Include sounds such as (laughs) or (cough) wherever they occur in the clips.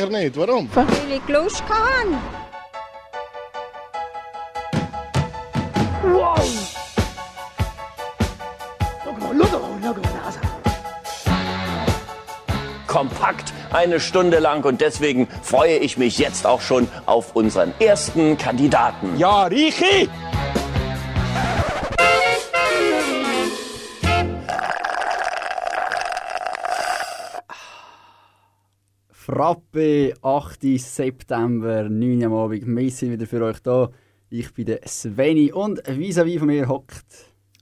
sicher nicht. Warum? Weil ich Lust hatte. kompakt eine Stunde lang und deswegen freue ich mich jetzt auch schon auf unseren ersten Kandidaten. Ja, Richi! Frappe, 8. September, 9 Uhr am Abend. Wir sind wieder für euch da. Ich bin der Sveni und vis-à-vis von mir hockt.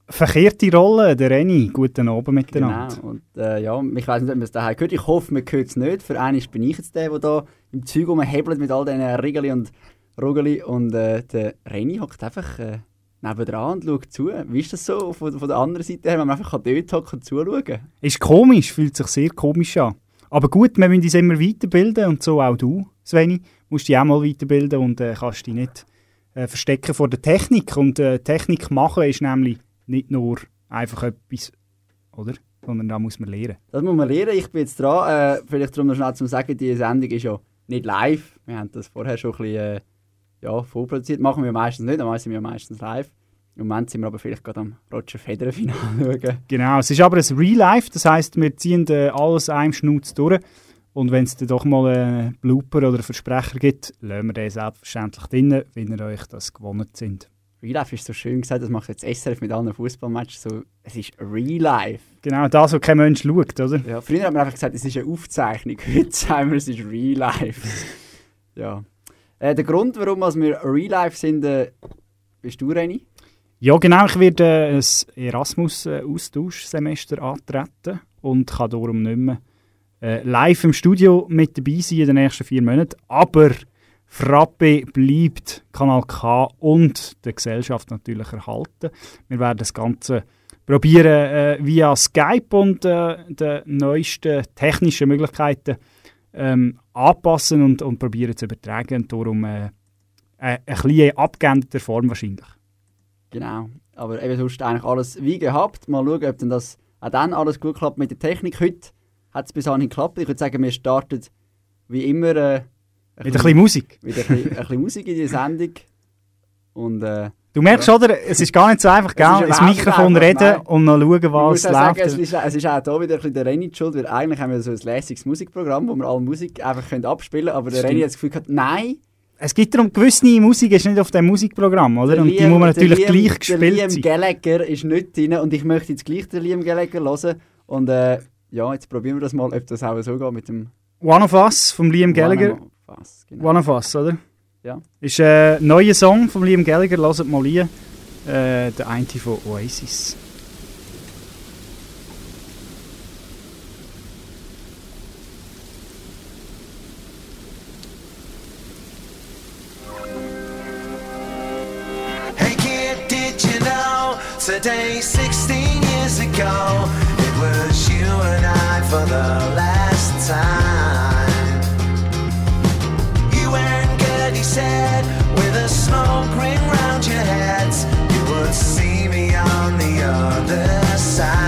Verkehrte Rolle, der Renny. Guten Abend miteinander. Genau. Und äh, ja, ich weiß nicht, ob man es daheim hört. Ich hoffe, man hört es nicht. Für einen bin ich jetzt der, der da im Zeug rumhebelt mit all diesen Rigeli und Rogeli. Und äh, der Renny hockt einfach äh, nebendran und schaut zu. Wie ist das so von, von der anderen Seite her, wenn man einfach dort hocken und zuschauen kann? Ist komisch, fühlt sich sehr komisch an. Aber gut, wir müssen uns immer weiterbilden und so auch du, Sveni, musst dich auch mal weiterbilden und äh, kannst dich nicht äh, verstecken vor der Technik. Und äh, Technik machen ist nämlich nicht nur einfach etwas, oder? Sondern da muss man lernen. Das muss man lernen. Ich bin jetzt dran. Äh, vielleicht darum noch schnell zu sagen, die Sendung ist ja nicht live. Wir haben das vorher schon ein bisschen äh, ja, vorproduziert. Machen wir meistens nicht, am sind wir meistens live. Im Moment sind wir aber vielleicht gerade am Roger Federer Finale (laughs) schauen. Genau, es ist aber ein Real Life, das heisst, wir ziehen äh, alles einem Schnutz durch. Und wenn es dann doch mal einen Blooper oder einen Versprecher gibt, lassen wir den selbstverständlich drin, wenn ihr euch das gewonnen sind. Real Life ist so schön gesagt, das macht jetzt SRF mit anderen Fußballmatches so. Es ist Real Life. Genau, das, was kein Mensch schaut, oder? Ja, früher hat man einfach gesagt, es ist eine Aufzeichnung. (laughs) Heute sagen wir, es ist Real Life. ja. Äh, der Grund, warum wir Real Life sind, äh, bist du, Reni? Ja, genau. Ich werde äh, ein Erasmus-Austauschsemester antreten und kann darum nicht mehr äh, live im Studio mit dabei sein in den nächsten vier Monaten. Aber Frappe bleibt Kanal K und der Gesellschaft natürlich erhalten. Wir werden das Ganze probieren äh, via Skype und äh, den neuesten technischen Möglichkeiten ähm, anpassen und, und probieren zu übertragen. Und darum äh, äh eine bisschen abgeänderter Form wahrscheinlich. Genau. Aber eben sonst eigentlich alles wie gehabt. Mal schauen, ob denn das auch dann alles gut klappt mit der Technik. Heute hat es bis anhin geklappt. Ich würde sagen, wir starten wie immer äh, ein mit ein bisschen Musik. Mit ein bisschen, ein bisschen Musik in die Sendung. Und, äh, du merkst, ja. oder? Es ist gar nicht so einfach, gell? ins Mikrofon reden nein. und noch schauen, was läuft. Sagen, es, ist, es ist auch da wieder ein bisschen der Renny schuld, weil eigentlich haben wir so ein lässiges Musikprogramm, wo wir alle Musik einfach können abspielen können. Aber der Renny hat das Gefühl gehabt, nein, es gibt darum, gewisse Musik ist nicht auf dem Musikprogramm, oder? und die muss man natürlich Liam, gleich gespielt der Liam Gallagher ist nicht drin und ich möchte jetzt gleich den Liam Gallagher hören. Und äh, ja, jetzt probieren wir das mal, ob das auch so geht mit dem... One of Us vom Liam Gallagher. One of Us, genau. One of Us, oder? Ja. Ist ein neuer Song von Liam Gallagher, hört mal rein. Äh, der eine von Oasis. Today, 16 years ago, it was you and I for the last time. You weren't good, he said, with a smoke ring round your heads. You would see me on the other side.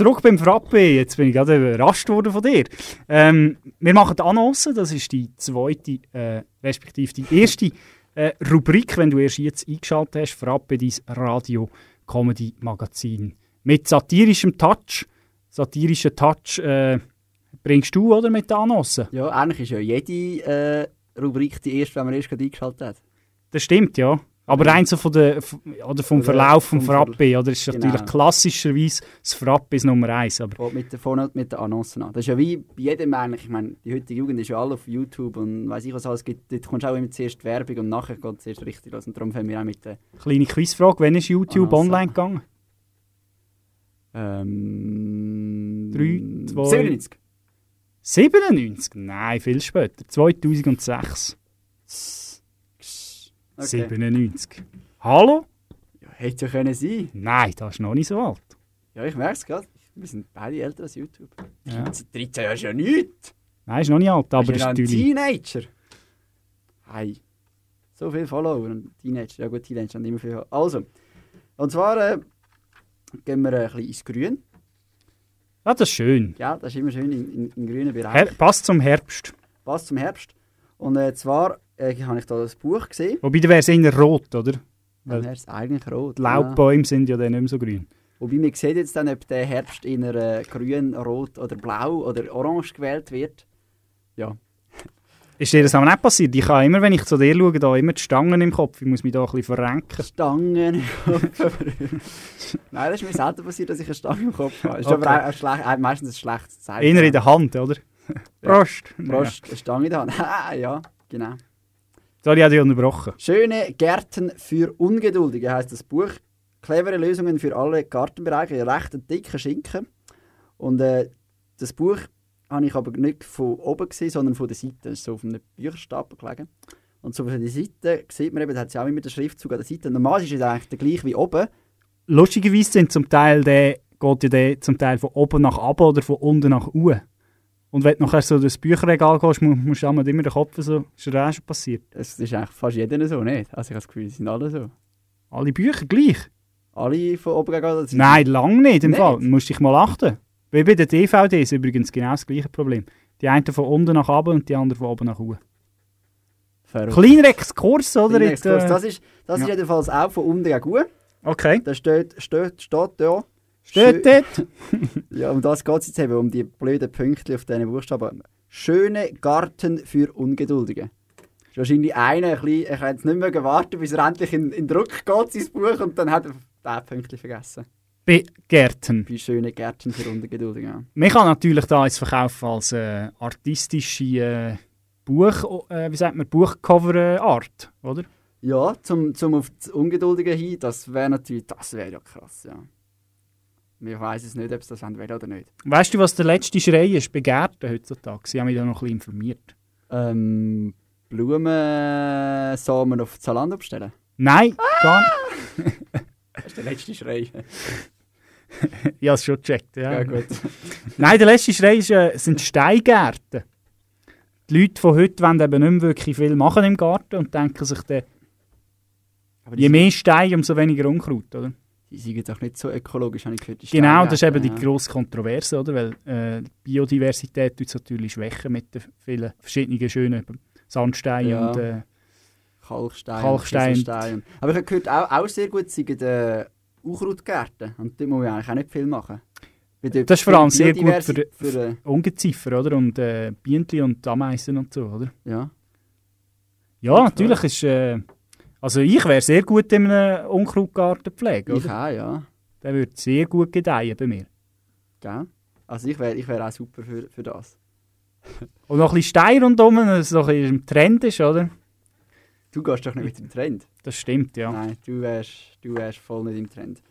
Zurück beim Frappe, jetzt bin ich gerade überrascht worden von dir. Ähm, wir machen die Annoncen, das ist die zweite, äh, respektive die erste äh, Rubrik, wenn du erst jetzt eingeschaltet hast, Frappe, dein Radio-Comedy-Magazin. Mit satirischem Touch. Satirischen Touch äh, bringst du, oder, mit den Annoncen? Ja, eigentlich ist ja jede äh, Rubrik die erste, wenn man erst gerade eingeschaltet hat. Das stimmt, ja. Aber rein so von der, oder vom Verlauf vom Frappe, oder? ist Genau. natürlich klassischerweise das Frappe ist Nummer eins. Aber Fängt mit der vorne mit der Annoncen an. Das ist ja wie bei jedem eigentlich, ich meine, die heutige Jugend ist ja alle auf YouTube und weiß ich was alles gibt. Dort kommst du auch immer zuerst Werbung und nachher geht es erst richtig los. Und darum fangen wir auch mit der kleine Quizfrage, wann ist YouTube Annoncen. online gegangen? ähm, Drei, zwei- 97. 97? Nein, viel später. 2006. Okay. 97. Hallo? Ja, hätte ja können sein. Nein, das ist noch nicht so alt. Ja, ich merke es gerade. Wir sind beide älter als YouTube. Ja. 13 Jahre ist ja nichts. Nein, ist noch nicht alt, aber ist ein. Teenager. Hey. So viele Follower und Teenager. Ja gut, Teenager haben immer viel. Also. Und zwar äh, gehen wir ein bisschen ins Grün. Ja, das ist schön. Ja, das ist immer schön im, im, im grünen Bereich. Her passt zum Herbst. Passt zum Herbst. Und äh, zwar äh, habe ich da das Buch gesehen. Wobei, da wäre es eher rot, oder? Dann wäre es eigentlich rot. die Laubbäume sind ja dann nicht mehr so grün. Ja. Wobei man sieht jetzt dann, ob der Herbst in äh, grün, rot oder blau oder orange gewählt wird. Ja. (laughs) Ist dir das aber nicht passiert? Ich habe immer, wenn ich zu dir schaue, da immer die Stangen im Kopf. Ich muss mich da ein bisschen verrenken. Stangen im (laughs) Kopf. Nein, das ist mir selten passiert, dass ich eine Stange im Kopf habe. Das ist Okay. aber auch ein schlech, äh, meistens ein schlechtes Zeichen. Einer in der Hand, oder? Prost! Prost, eine Stange in der Hand. (laughs) Ah, ja, genau. Habe ich auch dich unterbrochen. Schöne Gärten für Ungeduldige heißt das Buch. Clevere Lösungen für alle Gartenbereiche. Recht ein dicker Schinken. Und äh, das Buch habe ich aber nicht von oben gesehen, sondern von der Seite. Das ist so auf einem Bücherstapel gelegen. Und so von der Seite sieht man eben, da hat sie auch immer den Schriftzug an der Seite. Normal ist es eigentlich der gleiche wie oben. Lustigerweise sind zum Teil der, geht ja der zum Teil von oben nach oben oder von unten nach oben. Und wenn du nachher so das Bücherregal gehst, mu- musst du immer den Kopf so, ist dir auch schon passiert. Das ist eigentlich fast jeder so, nicht? Also ich habe das Gefühl, sie sind alle so. Alle Bücher gleich? Alle von oben sind Nein, lang nicht im Nicht? Fall. Du musst dich mal achten. Wie bei den DVDs übrigens genau das gleiche Problem. Die einen von unten nach oben und die anderen von oben nach oben. verrückt. Kleiner Exkurs, oder? Kleiner Exkurs. äh, Das ist, das ist ja. jedenfalls auch von unten gegen gut. Okay. Da steht, steht, steht da. Steht dort? (laughs) Ja, um das geht es jetzt eben, um die blöden Pünktchen auf diesen Buchstaben. Schöne Garten für Ungeduldige. Ist wahrscheinlich einer, ein bisschen, er kann jetzt nicht mehr warten, bis er endlich in, in Druck geht, sein Buch, und dann hat er diesen Pünktchen vergessen. Bei Gärten. Bei schöne Gärten für Ungeduldige. Ja. Man kann natürlich da jetzt verkaufen als äh, artistische äh, Buch, äh, wie sagt man, Buchcover-Art, oder? Ja, zum, zum auf das Ungeduldige hin, das wäre natürlich, das wäre ja krass, ja. Ich weiß es nicht, ob es das wollen will oder nicht. Weißt du, was der letzte Schrei ist bei Gärten heutzutage? Sie haben mich da noch ein bisschen informiert. Ähm, Blumensamen auf Zalando bestellen? Nein, gar nicht. (laughs) Das ist der letzte Schrei. Ich habe es schon gecheckt. Ja. Ja, gut. Nein, der letzte Schrei ist, äh, sind Steingärten. Die Leute von heute wollen eben nicht mehr wirklich viel machen im Garten und denken sich dann, je mehr Steine, umso weniger Unkraut, oder? Die sind jetzt auch nicht so ökologisch, habe ich gehört. Genau, das ist eben die grosse Kontroverse, oder? Weil äh, Biodiversität tut natürlich schwächen mit den vielen verschiedenen schönen Sandsteinen Ja. und äh, Kalkstein, Kalkstein. Kieselstein. Aber ich habe gehört, auch, auch sehr gut sind die äh, Unkrautgärten. Und dort muss man eigentlich auch nicht viel machen. Das ist vor allem sehr gut Biodiversi- für- für äh, Ungeziefer, oder? Und äh, Bienen und Ameisen und so, oder? ja. Ja, Ja, natürlich ist... Äh, also ich wäre sehr gut in einem Unkrautgarten pflegen, Ich auch, ja. Der würde sehr gut gedeihen bei mir. Gell? Also ich wäre ich wär auch super für, für das. Und noch ein bisschen Stein rundherum, dass es noch im Trend ist, oder? Du gehst doch nicht mit dem Trend. Das stimmt, ja. Nein, du wärst, du wärst voll nicht im Trend.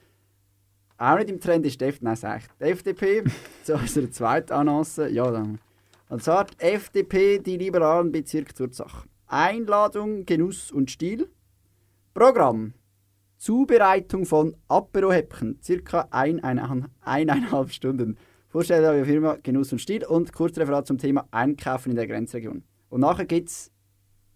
auch nicht im Trend ist die FDP, nein, sag die FDP, (laughs) zu unserer zweiten Annonce, ja, dann. Und zwar die FDP, die liberalen Bezirke zur Sache. Einladung, Genuss und Stil. Programm. Zubereitung von Aperohäppchen, circa ein, eine, eineinhalb Stunden. Vorstellung der Firma Genuss und Stil und Kurzreferat zum Thema Einkaufen in der Grenzregion. Und nachher gibt es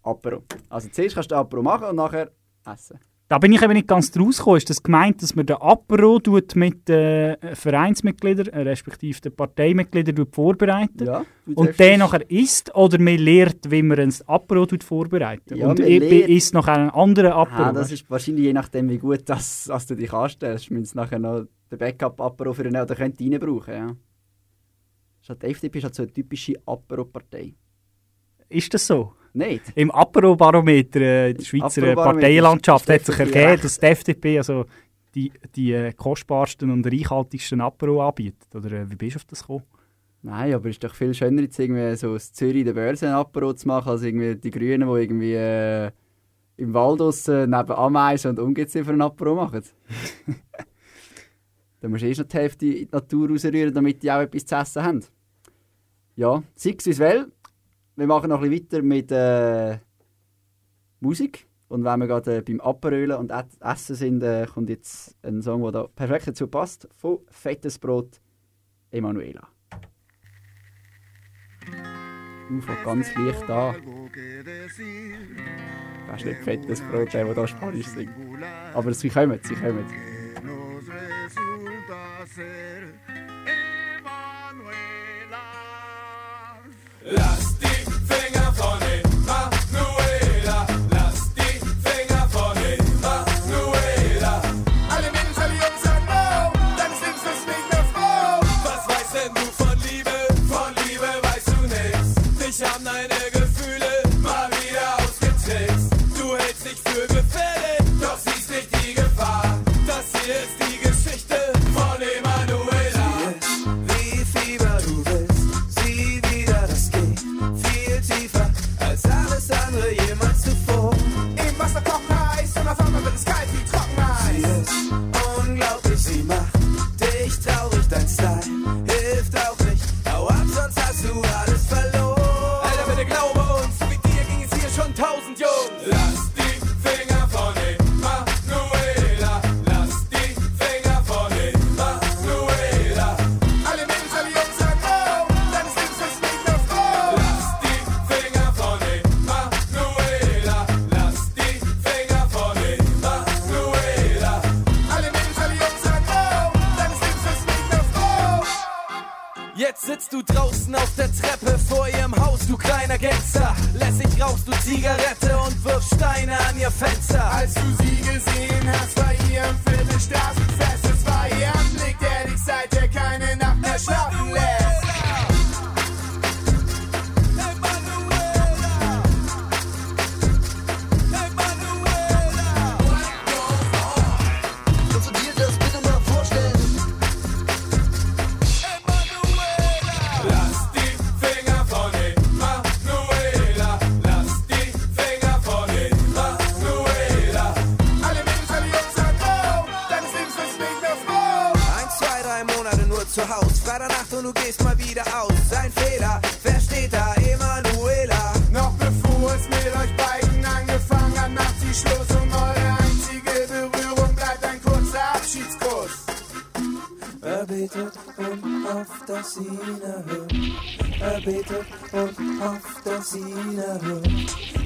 Apero. Also zuerst kannst du Apero machen und nachher essen. Da bin ich eben nicht ganz draus gekommen. Ist das gemeint, dass man den Apero mit den äh, Vereinsmitgliedern, äh, respektive den Parteimitgliedern tut vorbereiten Ja, und der nachher isst? Oder man lehrt, wie man ein Apero tut vorbereiten Ja, Und ich isst nachher einen anderen Apero. Ah, das ist wahrscheinlich je nachdem, wie gut das, das du dich anstellst. Müssen nachher noch den Backup-Apero für einen oder könnt ihr brauchen, ja. Halt- Die FDP ist halt so eine typische Apero-Partei. ist das so? Nicht? Im Apero-Barometer äh, der Schweizer Parteienlandschaft hat sich ergeben, dass die FDP also die, die äh, kostbarsten und reichhaltigsten Apero anbietet. Oder äh, wie bist du auf das gekommen? Nein, aber es ist doch viel schöner, jetzt irgendwie so aus Zürich in der Börse ein Apero zu machen, als irgendwie die Grünen, die irgendwie äh, im Wald draussen neben Ameisen und Ungeziefer ein Apero machen. (laughs) Dann musst du erst noch die Hälfte in die Natur rausrühren, damit die auch etwas zu essen haben. Ja, sei es wie es will. Wir machen noch ein bisschen weiter mit äh, Musik. Und wenn wir gerade äh, beim Aperölen und Essen sind, äh, kommt jetzt ein Song, der da perfekt dazu passt, von Fettes Brot, Emanuela. Ufo ganz leicht an. Das ist nicht fettes Brot, der, der da Spanisch singt. Aber sie kommen, sie kommen. nos und du gehst mal wieder aus. Sein Fehler, wer steht da? Emanuela. Noch bevor es mit euch beiden angefangen hat, macht sie Schluss und eure einzige Berührung bleibt ein kurzer Abschiedskuss. Er betet und hofft, dass sie ihn erhört. Er betet und hofft, dass sie ihn erhört.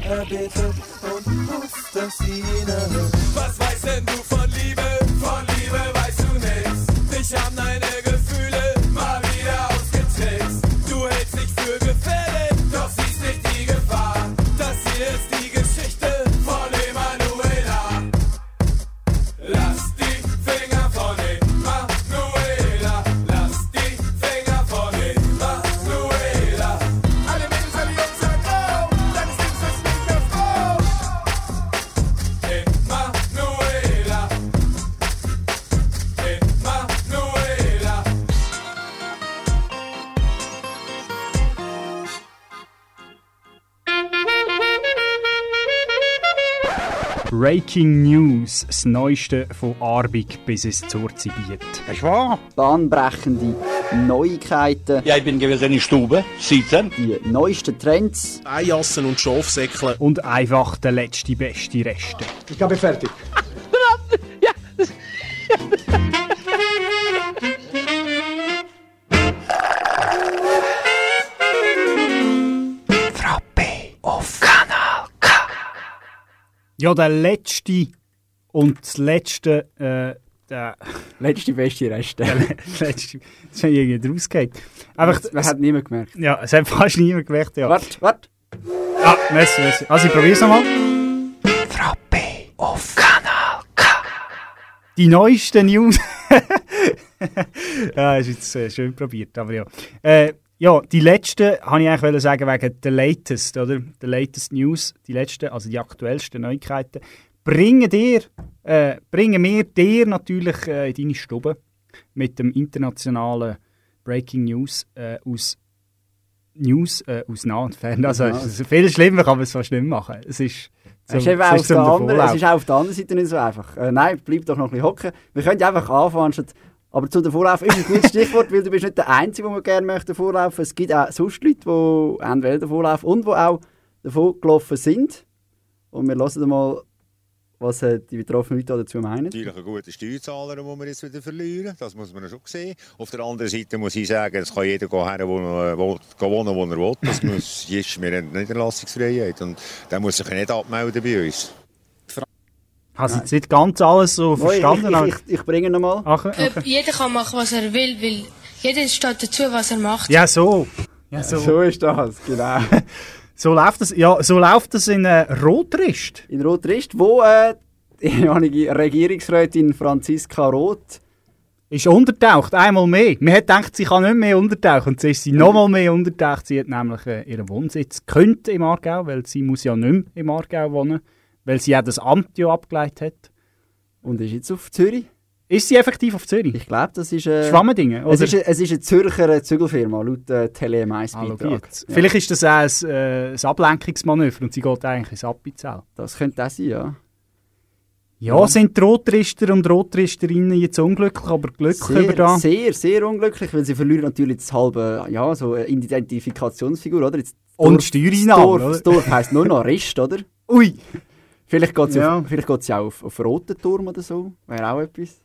Er betet und hofft, dass sie ihn erhört. Was weißt denn du von Liebe? Von Liebe weißt du nix. Dich haben deine Breaking News, das Neueste von Arbig bis es zur Zibiet. Ist wahr? Bahnbrechende Neuigkeiten, Ja, ich bin gewesen in der Stube, sitzen. die neuesten Trends, Eijassen und Schafsäckle. Und einfach der letzte beste Reste. Ich habe fertig. (laughs) Ja, der letzte und das letzte, äh, der, (laughs) letzte beste Reste. der le- (laughs) letzte, das ist irgendwie rausgeht. Einfach, Man hat niemand gemerkt. ja, es hat fast niemand gemerkt, ja. Warte, warte. Ah, merci, merci. Also ich probiere es nochmal. Die neuesten News. (laughs) ja, ist jetzt äh, schön probiert, aber ja. Äh, ja, die letzten, habe ich eigentlich sagen, wegen der latest, oder? Der latest News, die letzten, also die aktuellsten Neuigkeiten, bringen dir, äh, bringen wir dir natürlich äh, in deine Stube mit dem internationalen Breaking News äh, aus News äh, aus nah und fern. Also, es ist viel schlimmer kann man es fast nicht machen. Es ist Es ist, es auf so der den anderen, Vorlauf. es ist auch auf der anderen Seite nicht so einfach. Äh, nein, bleib doch noch ein bisschen hocken. Wir können ja einfach anfangen. Statt, aber zu der Vorlauf ist ein gutes (laughs) Stichwort, weil du bist nicht der Einzige, der gerne möchte vorlaufen. Es gibt auch sonst Leute, die entweder den Vorlauf und die auch davon gelaufen sind. Und wir hören mal, was äh, die betroffenen Leute dazu meinen. natürlich ein guter Steuerzahler, den wir jetzt wieder verlieren. Das muss man schon sehen. Auf der anderen Seite muss ich sagen, es kann jeder gehen her, wo er will, gehen wohnen, wo er will. Das muss, (laughs) ist mir eine Niederlassungsfreiheit. Und der muss sich nicht abmelden bei uns. Ich habe jetzt nicht ganz alles so verstanden. aber- ich, ich, ich, ich bringe nochmal. Ach, okay. Jeder kann machen, was er will, weil jeder steht dazu, was er macht. Ja, so. Ja, so. So ist das, genau. (laughs) So läuft das, ja, so läuft das in äh, Rotrist. In Rotrist, wo äh, die ehemalige Regierungsrätin Franziska Roth Ist untertaucht, einmal mehr. Man hat gedacht, sie kann nicht mehr untertauchen. Und jetzt ist sie nochmal mehr untertaucht. Sie hat nämlich äh, ihren Wohnsitz gekündigt im Aargau, weil sie muss ja nicht mehr im Aargau wohnen, weil sie ja das Amt ja abgeleitet hat. und ist jetzt auf Zürich. Ist sie effektiv auf Zürich? Ich glaube, das ist... Äh, Schwammendingen? Es ist, es ist eine Zürcher Zügelfirma, laut äh, Tele M1 Ah. Vielleicht ist das auch ein, äh, ein Ablenkungsmanöver und sie geht eigentlich ins Appenzell. Das könnte auch sein, ja. Ja, sind die Rotrister und Rotristerinnen jetzt unglücklich, aber glücklich über Sehr, da? sehr, sehr unglücklich, weil sie verlieren natürlich das halbe, ja, so eine Identifikationsfigur, oder? Jetzt Und Steuereinnahmen, Das Dorf, oder? das Dorf heisst nur noch Rist, oder? Ui! Vielleicht geht sie Ja. auf, vielleicht geht sie auch auf, auf Roten Turm oder so. Wäre auch etwas.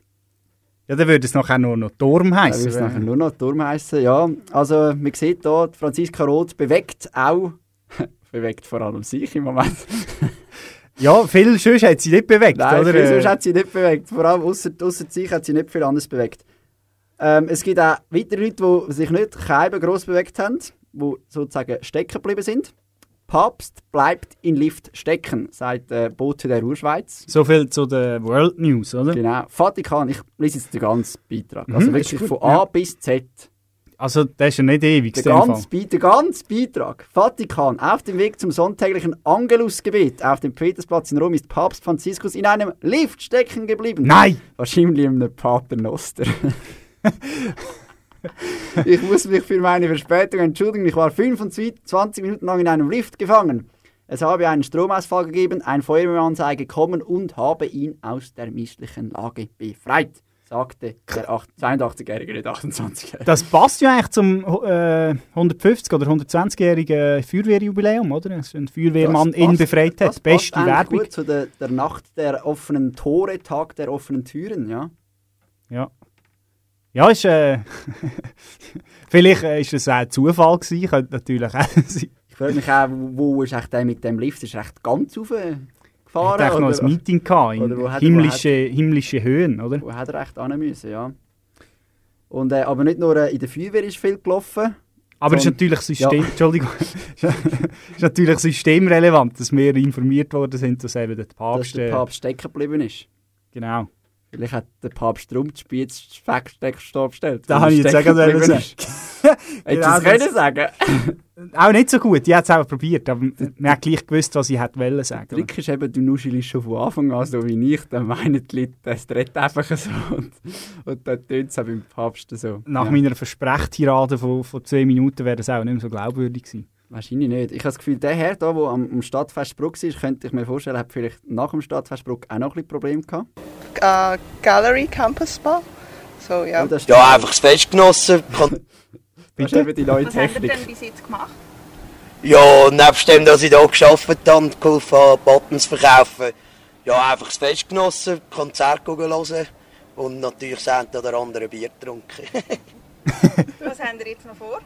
Ja, dann würde es nachher nur noch Turm Dann heißen. würde es nachher nur noch Turm heißen. Ja, also man sieht hier, Franziska Roth bewegt auch, (laughs) bewegt vor allem sich im Moment. Ja, viel sonst hat sie nicht bewegt, Nein, oder? viel sonst hat sie nicht bewegt. Vor allem ausser sich hat sie nicht viel anderes bewegt. Ähm, es gibt auch weitere Leute, die sich nicht gross bewegt haben, die sozusagen stecken geblieben sind. Papst bleibt in Lift stecken, sagt äh, Bote der Urschweiz. So viel zu den World News, oder? Genau. Vatikan, ich lese jetzt den ganzen Beitrag. Mhm, Also ist wirklich von ja. A bis Z. Also, das ist ja nicht ewig, Der ganze, Be der ganze Beitrag. Vatikan, auf dem Weg zum sonntäglichen Angelusgebet auf dem Petersplatz in Rom ist Papst Franziskus in einem Lift stecken geblieben. Nein! Wahrscheinlich in einem Paternoster. (laughs) ich muss mich für meine Verspätung entschuldigen. Ich war 25 Minuten lang in einem Lift gefangen. Es habe einen Stromausfall gegeben, ein Feuerwehrmann sei gekommen und habe ihn aus der misslichen Lage befreit, sagte der 8 82-Jährige, nicht 28-Jährige. Das passt ja eigentlich zum äh, 150- oder 120-jährigen Feuerwehrjubiläum, oder? Dass ein Feuerwehrmann Das ihn passt- befreit das hat. Beste passt Werbung. gut zu der, der Nacht der offenen Tore, Tag der offenen Türen, ja. Ja. Ja, ist, äh, (laughs) vielleicht äh, ist es auch Zufall gewesen, könnte natürlich auch (laughs) sein. Ich frage mich auch, wo, wo ist echt der mit dem Lift? Ist er echt ganz rauf Er gefahren? hat noch ein Meeting gehabt in hat er- himmlische, himmlische Höhen, oder? Wo hat er echt hin müssen, ja. Und, äh, aber nicht nur äh, in der Feuerwehr ist viel gelaufen. Aber es ist natürlich System, Ja. Entschuldigung, (laughs) ist natürlich systemrelevant, dass wir informiert worden sind, dass eben der dass Papst, der äh, Papst stecken geblieben ist. genau. Vielleicht hat der Papst drum die Spitze Steckstab bestellt. Da weil habe ich jetzt sagen ist. (laughs) Hättest du Genau es können das. sagen (laughs) Auch nicht so gut, die hat es auch probiert, aber man hat gleich gewusst, was ich hätte wollen sagen. Der Trick ist eben, du nuschelst schon von Anfang an so wie ich, dann meinen die Leute, das dreht einfach so. Und, und dann tönt es auch beim Papst so. Nach ja. meiner Versprechtirade von, von zwei Minuten wäre das auch nicht mehr so glaubwürdig gewesen. Wahrscheinlich nicht. Ich habe das Gefühl, der Herr, der am, am Stadtfest Bruck war, könnte ich mir vorstellen, hat vielleicht nach dem Stadtfest Bruck auch noch ein bisschen Probleme gehabt. Äh, Gallery Campus Spa. So, ja. Oh, Ja, einfach das Fest genossen. Das ist eben (laughs) die neue Was habt ihr Technik. denn bis jetzt gemacht? Ja, nebst dem, dass ich hier gearbeitet habe und geholfen habe, Buttons verkaufen, ja, einfach das Fest genossen, Konzert hören und natürlich das eine oder andere Bier getrunken. (laughs) Was habt ihr jetzt noch vor?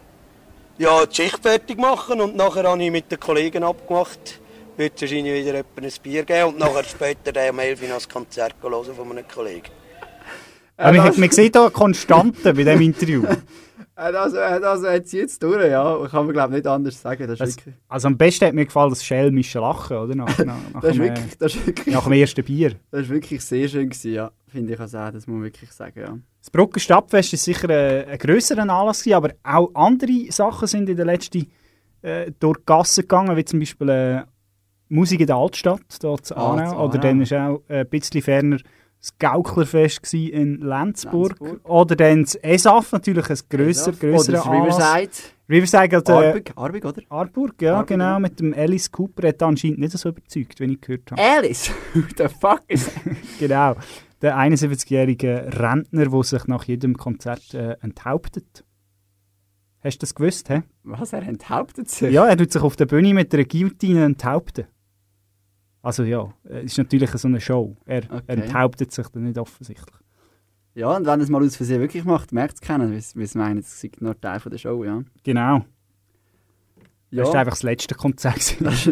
Ja, die Schicht fertig machen und nachher habe ich mit den Kollegen abgemacht, wird es wahrscheinlich wieder etwa ein Bier geben und nachher später dann um 11 Uhr noch Konzert hören von einem Kollegen. Aber man, man sieht hier Konstanten bei diesem Interview. (laughs) Äh, äh, also hat sie jetzt durch, ja. Kann man glaube nicht anders sagen. Das ist Das, also am besten hat mir gefallen das schelmische Lachen, oder? Nach, (laughs) nach, nach, Das ist dem, äh, wirklich, das ist wirklich, nach dem ersten Bier. (laughs) das ist wirklich sehr schön gewesen, ja. Finde ich also auch, das muss man wirklich sagen, ja. Das Brucker Stadtfest ist sicher ein, ein grösserer Anlass, gewesen, aber auch andere Sachen sind in der letzten äh, durch die Gassen gegangen, wie zum Beispiel äh, Musik in der Altstadt, dort zu Ah, Aarau. Oder Aarau. dann war auch äh, ein bisschen ferner das Gauklerfest in Lenzburg. Lenzburg. Oder dann das ESAF, natürlich ein grösser, ESAF. grösserer Oder das. Riverside. Riverside oder Arbig, Arbig, oder? Arburg, ja, Arburg, genau, mit dem Alice Cooper hat anscheinend nicht so überzeugt, wenn ich gehört habe. Alice? (laughs) Who the fuck is... (laughs) Genau, der 71-jährige Rentner, der sich nach jedem Konzert äh, enthauptet. Hast du das gewusst, hä? Was, er enthauptet sich? Ja, er tut sich auf der Bühne mit einer Guillotine enthaupten. Also ja, es ist natürlich so eine Show. Er Okay. enthauptet sich dann nicht offensichtlich. Ja, und wenn er es mal aus Versehen wirklich macht, merkt es keiner, weil sie- weil sie meinen, es sei nur Teil von der Show, ja. Genau. Ja. Das war einfach das letzte Konzert. Das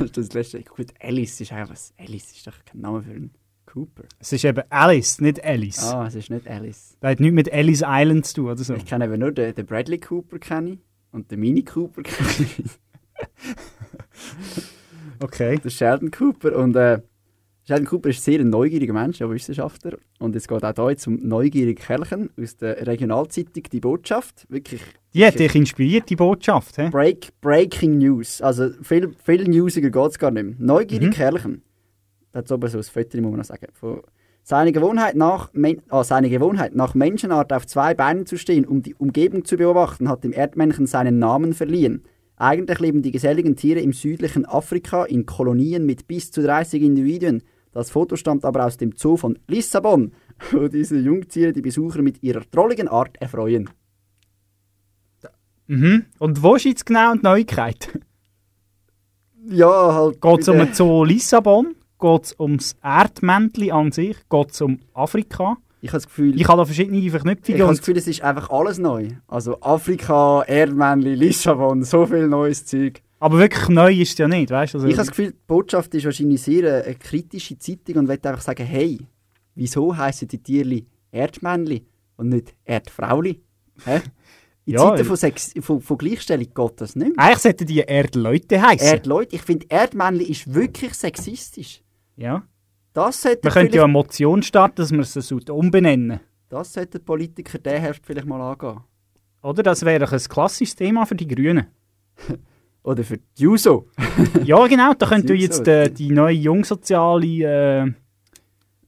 ist das letzte. Gut, Alice ist einfach was. Alice ist doch kein Name für einen Cooper. es ist eben Alice, nicht Alice. Ah, es ist nicht Alice. Das hat nichts mit Alice Island zu tun oder so. Ich kenne eben nur den, den Bradley Cooper kenne ich, und den Mini Cooper kenne (laughs) Okay. Der Sheldon Cooper. Und äh, Sheldon Cooper ist sehr ein neugieriger Mensch, ja Wissenschaftler. Und es geht auch hier jetzt um neugierige Kerlchen aus der Regionalzeitung «Die Botschaft». Wirklich Die hat dich inspiriert, die Botschaft. He? Break, Breaking News. Also viel, viel newsiger geht es gar nicht mehr. Neugierige Mhm. Kerlchen. Das hat oben so ein Foto, muss man noch sagen. Von seine Gewohnheit, nach, ah, seine Gewohnheit, nach Menschenart auf zwei Beinen zu stehen, um die Umgebung zu beobachten, hat dem Erdmännchen seinen Namen verliehen. Eigentlich leben die geselligen Tiere im südlichen Afrika in Kolonien mit bis zu 30 Individuen. Das Foto stammt aber aus dem Zoo von Lissabon, (laughs) wo diese Jungtiere die Besucher mit ihrer drolligen Art erfreuen. Mhm. Und wo ist jetzt genau die Neuigkeit? (laughs) Ja, halt. Geht es um den Zoo Lissabon? Geht es ums Erdmännchen an sich? Geht es um Afrika? Ich habe das Gefühl, Ich habe da verschiedene Ich Verknüpfungen. habe das Gefühl, es ist einfach alles neu. Also Afrika, Erdmännli, Lissabon, so viel neues Zeug. Aber wirklich neu ist es ja nicht, weißt du? Also, Ich habe das Gefühl, die Botschaft ist wahrscheinlich sehr eine, eine kritische Zeitung und will einfach sagen, hey, wieso heißen die Tierli Erdmännli und nicht Erdfrauli? Hä? In Ja, Zeiten ich- von, Sex, von, von Gleichstellung geht das nicht mehr. Eigentlich sollten die Erdleute heißen. Erdleute, ich finde, Erdmännli ist wirklich sexistisch. ja. Das sollte Man könnte ja eine Motion starten, dass man es so umbenennen. das sollte Politiker der Herbst vielleicht mal angehen. Oder? Das wäre ein klassisches Thema für die Grünen. (laughs) Oder für die Juso. (laughs) Ja, genau. Da könnte Sind jetzt äh, die neue jungsoziale äh,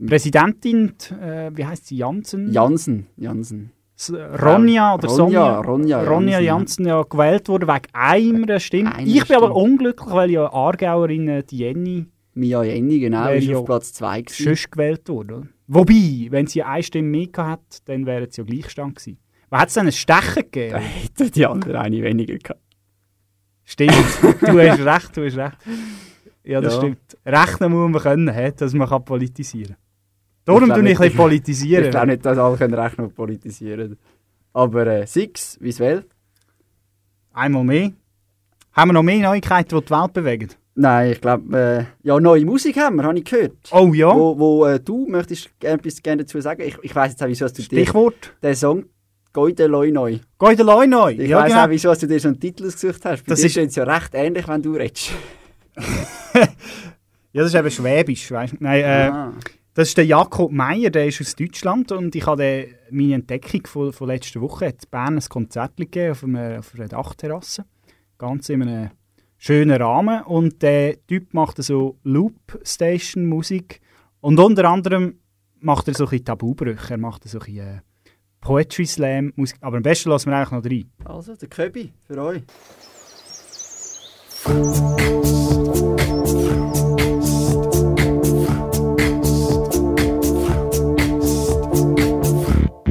Präsidentin, äh, wie heißt sie, Jansen? Jansen, Jansen. S- Ronja oder Ronja, Sonja? Ronja Ronja Jansen, ja gewählt wurde wegen einer Stimme. Einer ich bin aber Stimme. unglücklich, weil ja Aargauerin äh, die Jenny Mia Jenny, genau, Wäre ist ja auf Platz 2 gewesen. sonst gewählt oder? Wobei, wenn sie eine Stimme mehr gehabt hat, dann wäre es ja Gleichstand gewesen. Was hat es denn ein Stechen gegeben? hätte die andere eine weniger gehabt. Stimmt, (laughs) du hast recht, du hast recht. Ja, das Ja. stimmt. Rechnen muss man können, hä, dass man kann politisieren kann. Darum tue ich ein nicht, bisschen politisieren. (laughs) Ich glaube nicht, dass alle können rechnen und politisieren Aber äh, Six, visuell? Einmal mehr. Haben wir noch mehr Neuigkeiten, die die Welt bewegen? Nein, ich glaube, äh, ja, neue Musik haben wir, habe ich gehört. Oh ja? Wo, wo äh, du möchtest gerne etwas gerne dazu sagen. Ich, ich weiss jetzt auch, wieso hast du dir Stichwort? den Song «Goide Loi Neu». «Goide Loi Neu», Ich ja, weiss genau. auch, wieso hast du dir so einen Titel ausgesucht hast. Bei Das dir ist- es ja recht ähnlich, wenn du redest. (laughs) Ja, das ist eben Schwäbisch, weißt du. Nein, äh, Ah. das ist der Jakob Meyer, der ist aus Deutschland und ich habe meine Entdeckung von, von letzter Woche in Bern ein Konzert gegeben auf einer, auf einer Dachterrasse. Ganz in einem schönen Rahmen und der Typ macht so Loop-Station-Musik und unter anderem macht er so ein bisschen Tabubrüche, er macht so ein bisschen äh, Poetry Slam Musik, aber am besten lassen wir eigentlich noch rein. Also, der Köbi, für euch.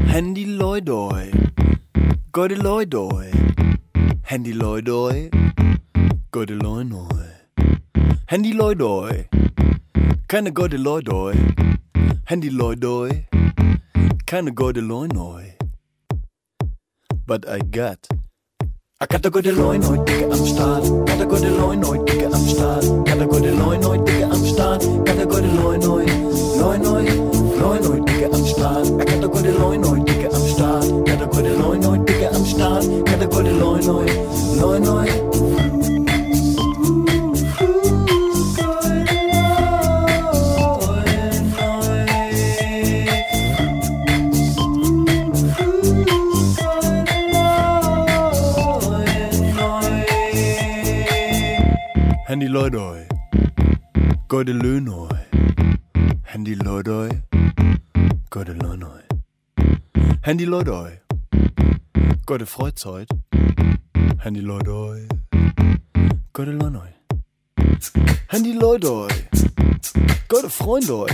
Handy Loidoi. Gode Loidoi. Handy Loidoi. Gode Loinoi. Handy Loidoi. Keine Gode Loidoi. Handy Loidoi. Keine Gode Loinoi. But I got. I got a gute Loinoi, Dicke am Start. Got a gute Loinoi, Dicke am Start. Got a gute Loinoi, Dicke am Start. Got a gute Loinoi. Loinoi, Loinoi, Dicke am Start. I got a gute Loinoi, Dicke am Start. Got a gute Loinoi, Dicke am Start. Got a gute Loinoi. Loinoi. Handy Leute, Gode Löhnoi. Handy Leute, Gode Löhnoi. Handy Leute, Gode Freizeit. Handy Leute, Gode Löhnoi. Handy Leute, Gode Freundoi.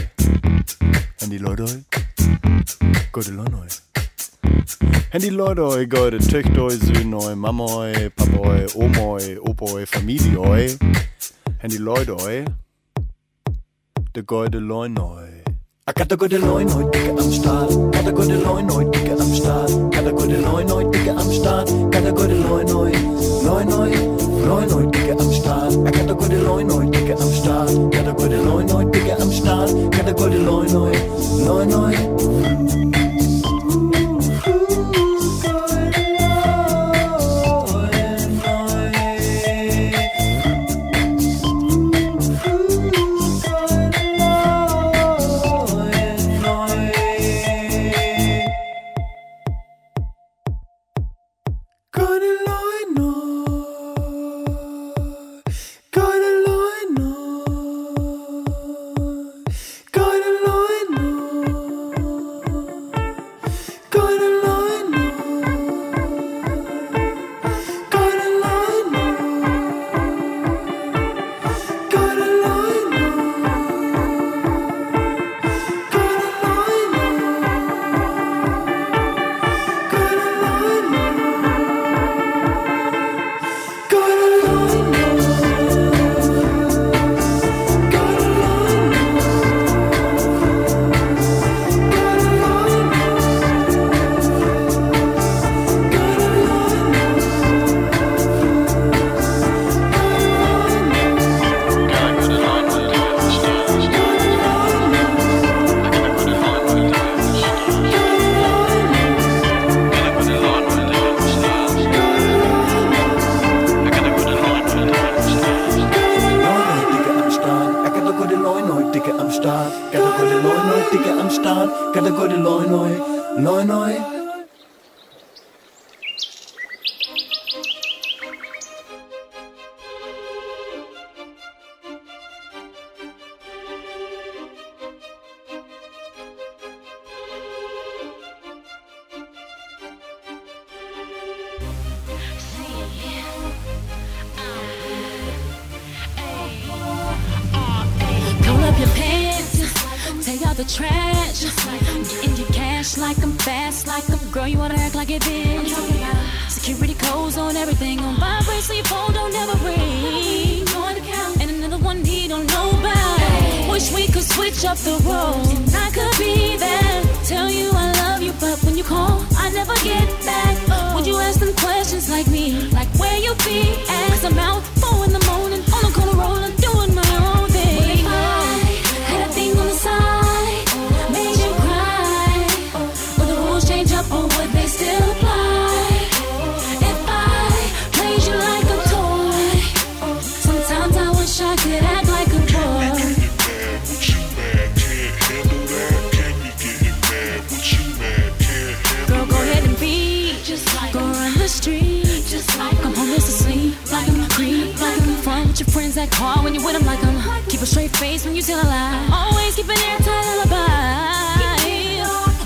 Handy Leute, Gode Löhnoi. Handy Leute, Gode Töchtoi, Söhnoi, Mamoi, Papoi, Omoi, Opoi, Familioi. Handy Leute, de Gode Leunoi. I got a gute Leunoi, Dicke am Start. Got a gute Leunoi, Dicke am Start. Got a gute Leunoi, Dicke am Start. Got a gute Leunoi, Leunoi, Leunoi, Dicke am Start. I got a gute Leunoi, Dicke am Start. Got a gute Leunoi, Dicke am Start. Got a gute Leunoi, Leunoi. Gode face when you tell a lie. Always keep an airtight lullaby.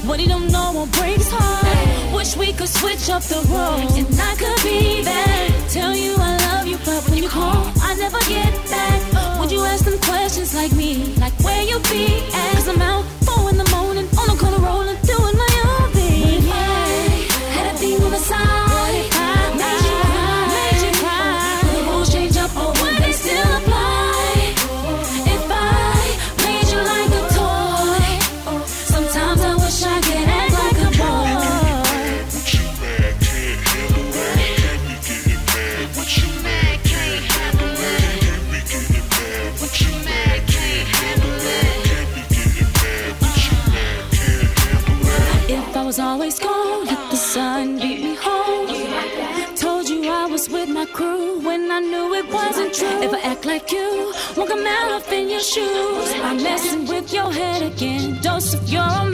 What he don't know won't break his heart. Wish we could switch up the roles, and I could be that. Tell you I love you, but when you call, I never get back. Would you ask them questions like me, like where you be? At? Cause I'm out shoes. I'm messing with your head again. Dose of your own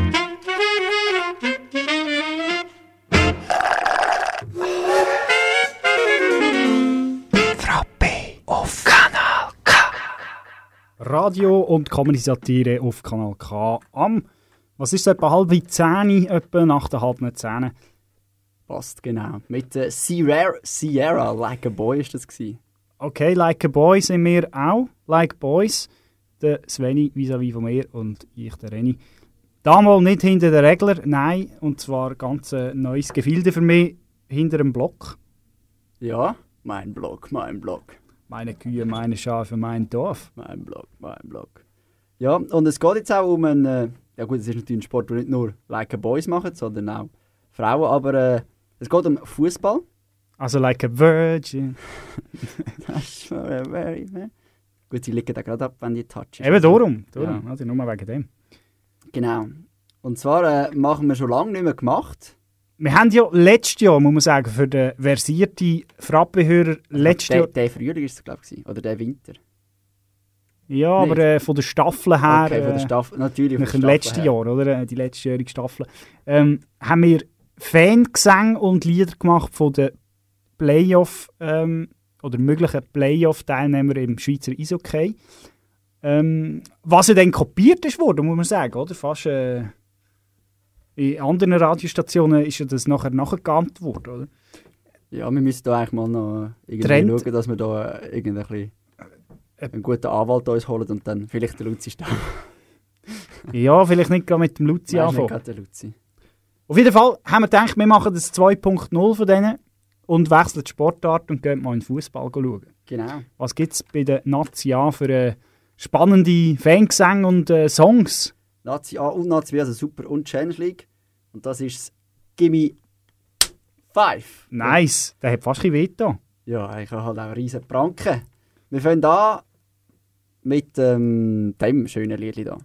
Radio und Comedy-Satire auf Kanal K am, was ist es, etwa halb zehn, etwa nach der halben zehn. Passt, genau. Mit äh, Sierra, Sierra, Like a Boy ist das gewesen. Okay, Like a Boy sind wir auch, Like Boys. Der Sveni vis-à-vis von mir und ich, der Reni. Damals nicht hinter den Regler, nein, und zwar ganz äh, neues Gefilde für mich, hinter dem Block. Ja, mein Blog, mein Blog. Meine Kühe, meine Schafe, mein Dorf. Mein Blog, mein Blog. Ja, und es geht jetzt auch um einen, äh, ja gut, es ist natürlich ein Sport, der nicht nur Like a Boys machen, sondern auch Frauen, aber äh, es geht um Fußball. Also like a virgin. (laughs) That's for a very man. Gut, sie liegen da gerade ab, wenn die touchen. Eben darum, darum. Ja. Also nur wegen dem. Genau. Und zwar äh, machen wir schon lange nicht mehr gemacht. Wir haben ja letztes Jahr, muss man sagen, für den versierten Frappe-Hörer letztes der, Jahr... der Frühling ist es, glaube ich, oder der Winter. Ja, Nicht? aber äh, von der Staffel her... Okay, von der äh, Staffel, natürlich Nach dem letzten. Jahr, oder? Äh, Die letztjährige Staffel. Ähm, haben wir Fangesänge und Lieder gemacht von den Playoff- ähm, oder möglichen Playoff-Teilnehmern im Schweizer Eishockey. Ähm, was ja dann kopiert ist worden, muss man sagen, oder? Fast äh, in anderen Radiostationen ist ja das nachher nachgeahmt worden, oder? Ja, wir müssen da eigentlich mal noch irgendwie Trend. schauen, dass wir da äh, irgendwie ein bisschen einen guten Anwalt uns holen und dann vielleicht den Luzi stellen. (laughs) Ja, vielleicht nicht gerade mit dem Luzi Nein, nicht anfangen. gerade der Luzi. Auf jeden Fall haben wir gedacht, wir machen das 2.0 von denen und wechseln die Sportart und gehen mal in den Fußball schauen. Genau. Was gibt es bei den Nazi für äh, spannende Fangesänge und äh, Songs? Nazi A und Nazi B, also Super und Challenge League. Und das ist das Gimme 5. Nice, der hat fast ein weh Ja, ich habe halt auch riesen Pranken. Wir fangen an mit ähm, dem schönen Lied hier.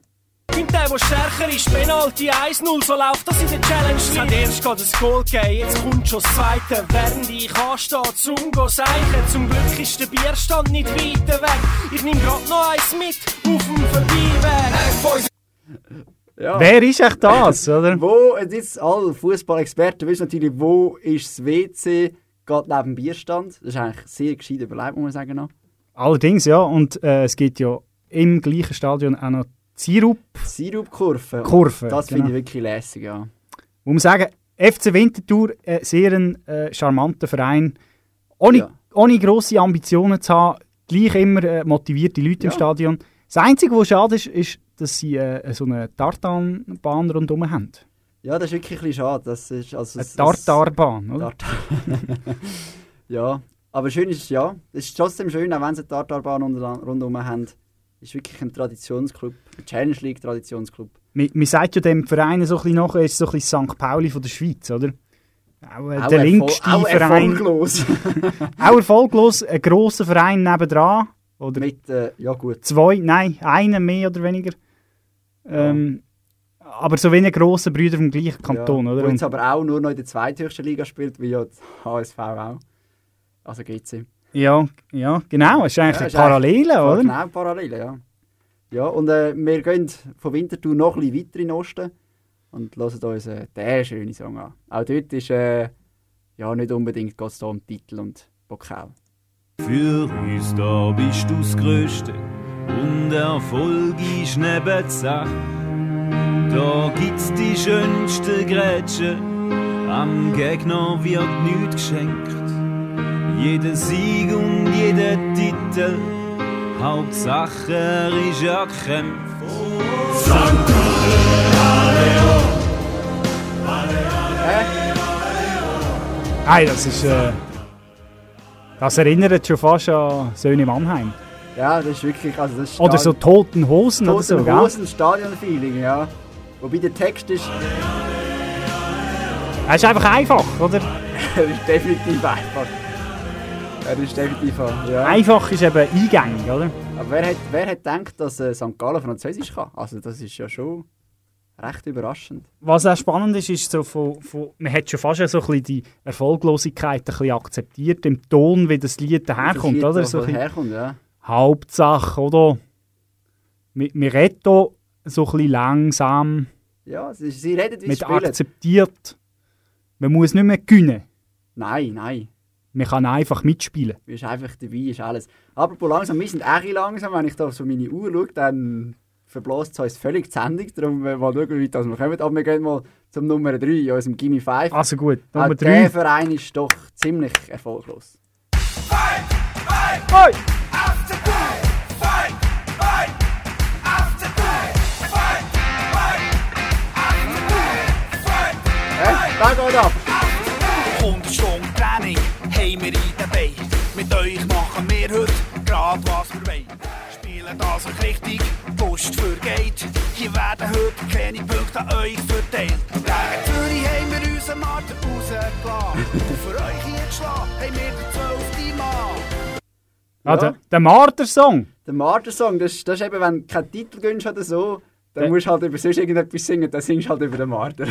gewinnt der, der stärker ist. Penalty 1-0, so läuft das in der Challenge. Es hat erst gerade ein Goal gegeben, jetzt kommt schon das zweite. Während ich anstehe, zum go seichen. Zum Glück ist der Bierstand nicht weiter weg. Ich nehm grad noch eins mit auf dem Vorbeiweg. (laughs) Ja. Wer ist echt das, (laughs) oder? Wo, jetzt alle Fußballexperten wissen natürlich, wo ist das WC, geht neben dem Bierstand. Das ist eigentlich sehr gescheit überlegt, muss man sagen. Noch. Allerdings, ja. Und äh, es gibt ja im gleichen Stadion auch noch Sirup. Sirupkurve. Kurve, Das genau. finde ich wirklich lässig, ja. Muss man sagen, FC Winterthur, äh, sehr ein äh, charmanter Verein. Ohne, ohne grosse Ambitionen zu haben, gleich immer äh, motivierte Leute im Ja. Stadion. Das Einzige, was schade ist, ist, dass sie äh, so eine Tartanbahn rundherum haben. Ja, das ist wirklich ein bisschen schade. Das ist, also, Eine es- Tartarbahn, oder? Tartar- (laughs) ja, aber schön ist es ja. Es ist trotzdem schön, auch wenn sie eine Tartarbahn rund- rundherum haben. ist wirklich ein Traditionsclub, ein Challenge League Traditionsclub. Man, man sagt ja dem Verein so ein bisschen nach, er ist so ein bisschen St. Pauli von der Schweiz, oder? Auch, äh, Auch der linkste auch Verein. erfolglos. (laughs) auch erfolglos. Ein grosser Verein nebendran. Oder Mit, äh, ja gut. Zwei, nein, einen mehr oder weniger. Ähm, Aber so wie ein grosser Brüder vom gleichen Kanton, ja, oder? Wo jetzt Und- aber auch nur noch in der zweithöchsten Liga spielt, wie ja das HSV auch. Also GC. ja, ja, genau. Es ist eigentlich Ja, eine ist Parallele, eigentlich- oder? Genau, Parallele, ja. Ja, und äh, wir gehen von Winterthur noch ein bisschen weiter in den Osten und hören uns äh, den schönen Song an. Auch dort ist äh, ja nicht unbedingt geht's da um Titel und Pokal. Für uns da bist du das Größte und Erfolg ist neben die Sache. Da gibt's die schönste Grätsche, am Gegner wird nichts geschenkt. Jeder Sieg und jeder Titel, Hauptsache er ist erkämpft. Nein, das ist. Äh, das erinnert schon fast an Söhne Mannheim. Ja, das ist wirklich. Also das ist Oder so Toten Hosen oder so, Toten? Hosen, Stadionfeeling, ja. Wobei der Text ist. Er ist einfach einfach, oder? (laughs) er ist definitiv einfach. Er ist definitiv einfach, ja. Einfach ist eben eingängig, oder? Aber wer hat, wer hat gedacht, dass äh, St. Gallen Französisch kann? Also das ist ja schon recht überraschend. Was auch spannend ist, ist so von, von, man hat schon fast so ein bisschen die Erfolglosigkeit ein bisschen akzeptiert, im Ton, wie das Lied daherkommt, Lied oder? So herkommt, ja. Hauptsache, oder? Wir, wir reden hier so ein bisschen langsam, Ja, sie, sie reden wie spielen. akzeptiert. Man muss nicht mehr gewinnen. Nein, nein. Man kann einfach mitspielen. Du bist einfach dabei, ist alles. Apropos langsam, wir sind echt langsam. Wenn ich da auf so meine Uhr schaue, dann verblasst es uns völlig die Sendung. Darum mal schauen, wie weit das wir kommen. Aber wir gehen mal zum Nummer 3 in unserem Gimme 5. Also gut, Nummer der drei. Verein ist doch ziemlich erfolglos. Hey! Da geht ab! 100 Stunden Training haben wir in Beinen. Mit euch machen wir heute gerade was wir. Spielen das richtig, Post für Geld. Hier heute keine Punkte an euch verteilt. Gegen wir Martin für euch hier zu schlagen, haben wir den 12. Ah, der, der Marder-Song. Der Marder-Song, das, das ist eben, wenn du keinen Titel gönnst oder so, dann musst du halt über sonst irgendetwas singen, dann singst du halt über den Marder.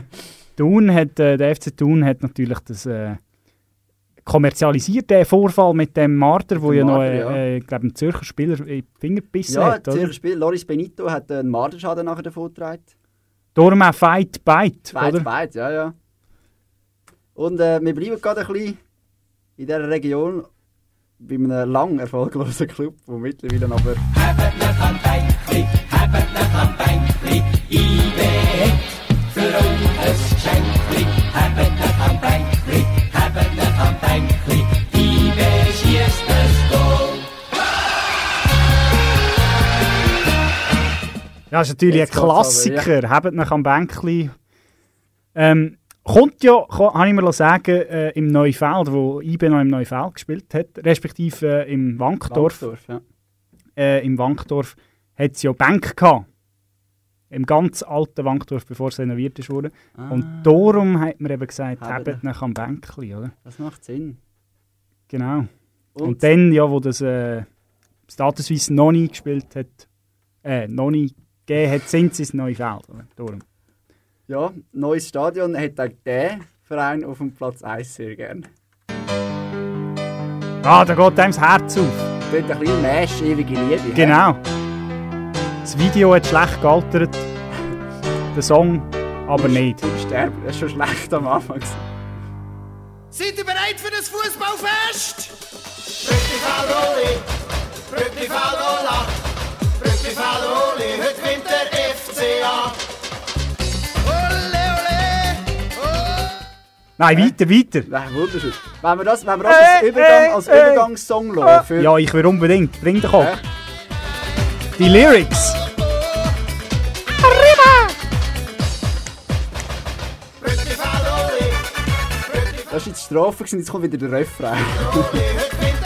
(laughs) Thun hat, äh, der FC Thun hat natürlich das äh, kommerzialisiert, den Vorfall mit dem Marder, wo ja noch äh, ja. äh, ich glaube, ein Zürcher Spieler in die Finger gebissen ja, hat. Oder? Zürcher Spiel, Loris Benito hat einen Marderschaden nachher davon getragen. Darum auch Fight Bite, Beid, oder? beid, ja, ja. Und äh, wir bleiben gerade ein bisschen in dieser Region bei einem lang erfolglosen Club, der mittlerweile aber... Ja, das ist natürlich Jetzt ein geht's aber, Klassiker. Habt nach am Bänkli. Ähm, kommt ja, kann, ich mir sagen, äh, im Neufeld, wo Ibe noch im Neufeld gespielt hat, respektive äh, im Wankdorf. Wankdorf ja. äh, Im Wankdorf hat es ja Bank gehabt. Im ganz alten Wankdorf, bevor es renoviert wurde. Ah. Und darum hat man eben gesagt, habt nach am Bänkli, oder? Das macht Sinn. Genau. Und, Und dann, ja, wo das äh, Statuswissen noch nie gespielt hat, äh, noch nie gegeben hat, sind sie ins Neufeld, oder? Darum ja, neues Stadion hätte auch der Verein auf dem Platz 1 sehr gerne. Ah, da geht einem das Herz auf. Dort ein bisschen Mesh, ewige Liebe. Genau. Das Video hat schlecht gealtert, der Song aber nicht. Ich sterbe, das ist schon schlecht am Anfang. Seid ihr bereit für das Fußballfest? Brückli Falloli, Brückli Fallola, Brückli Falloli, heute Winter FCA. Nein, weiter, weiter. Nein, wunderschön. Wenn wir das, wenn wir das als, Übergang, als Übergangssong laufen. Ah. Ja, ich will unbedingt. Bring den Kopf. Die Lyrics. Das war jetzt die Strophe, jetzt kommt wieder der Refrain. (laughs)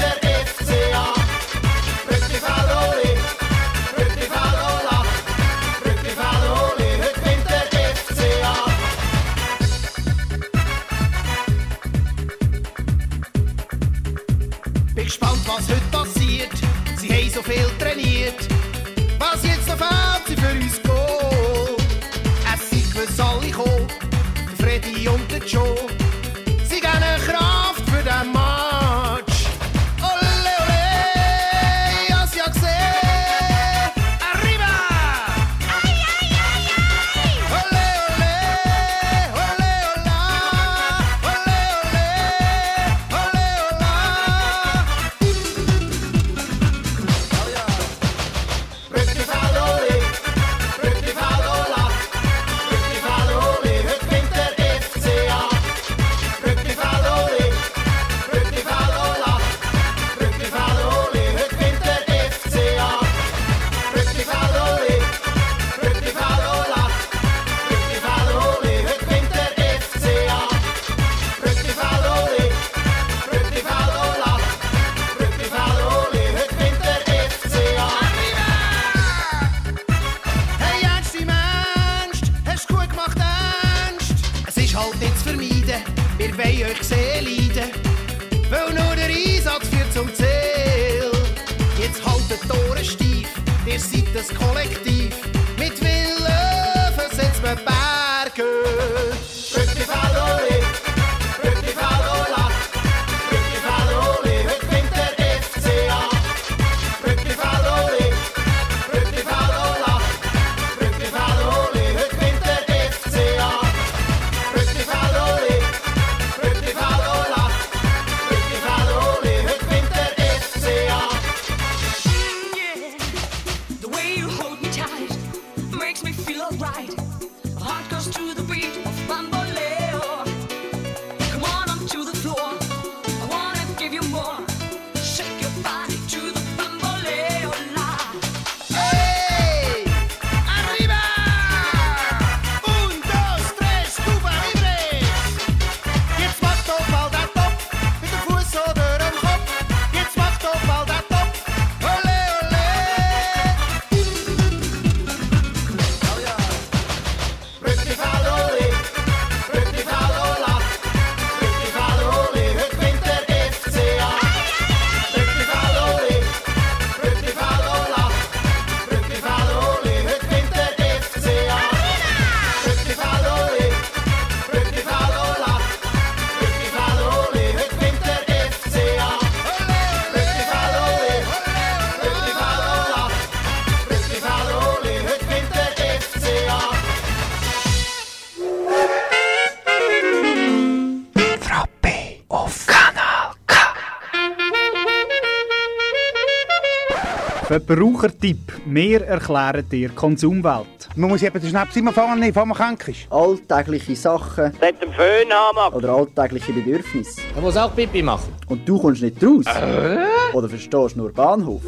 Verbrauchertipp. Wir erklären dir Konsumwelt. Man muss eben den Schnaps immer fangen, bevor man krank ist. Alltägliche Sachen. Mit dem Föhn haben. Oder alltägliche Bedürfnisse. Man muss auch Pipi machen. Und du kommst nicht raus. Äh? Oder verstehst nur Bahnhof.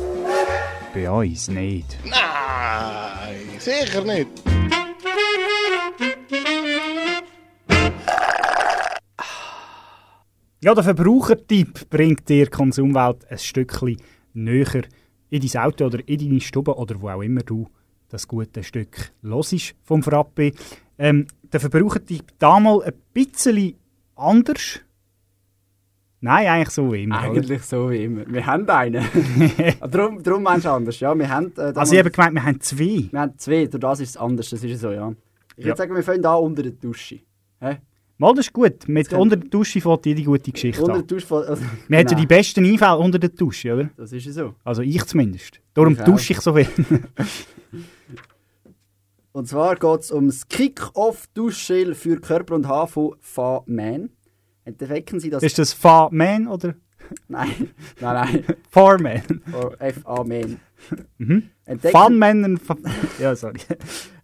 Bei uns nicht. Nein, sicher nicht. Ja, der Verbrauchertipp bringt dir Konsumwelt ein Stückchen näher in dein Auto oder in deine Stube oder wo auch immer du das gute Stück losisch vom Frappe. Ähm, der dich damals ein bisschen anders. Nein, eigentlich so wie immer. Eigentlich oder? so wie immer. Wir haben einen. (laughs) Ah, darum, darum meinst du anders, ja. Wir haben, äh, also ich habe gemeint, wir haben zwei. Wir haben zwei, durch das ist es anders, das ist so, ja. Ich ja. würde sagen, wir fangen da unter der Dusche. Hä? Mal, das ist gut. Mit unter der Dusche fängt jede gute Geschichte Unter an. Dusche. Also, Wir haben ja die besten Einfälle unter der Dusche, oder? Das ist ja so. Also ich zumindest. Darum Ich dusche ich so viel. (laughs) Und zwar geht es um das Kick-Off-Duschgel für Körper und Haar von Fa-Man. Entdecken Sie das... ist das Fa-Man oder Nein, nein, nein. Farman? Oder F-A-Man. Mhm. Entdecken- Funman und Fa Ja, sorry.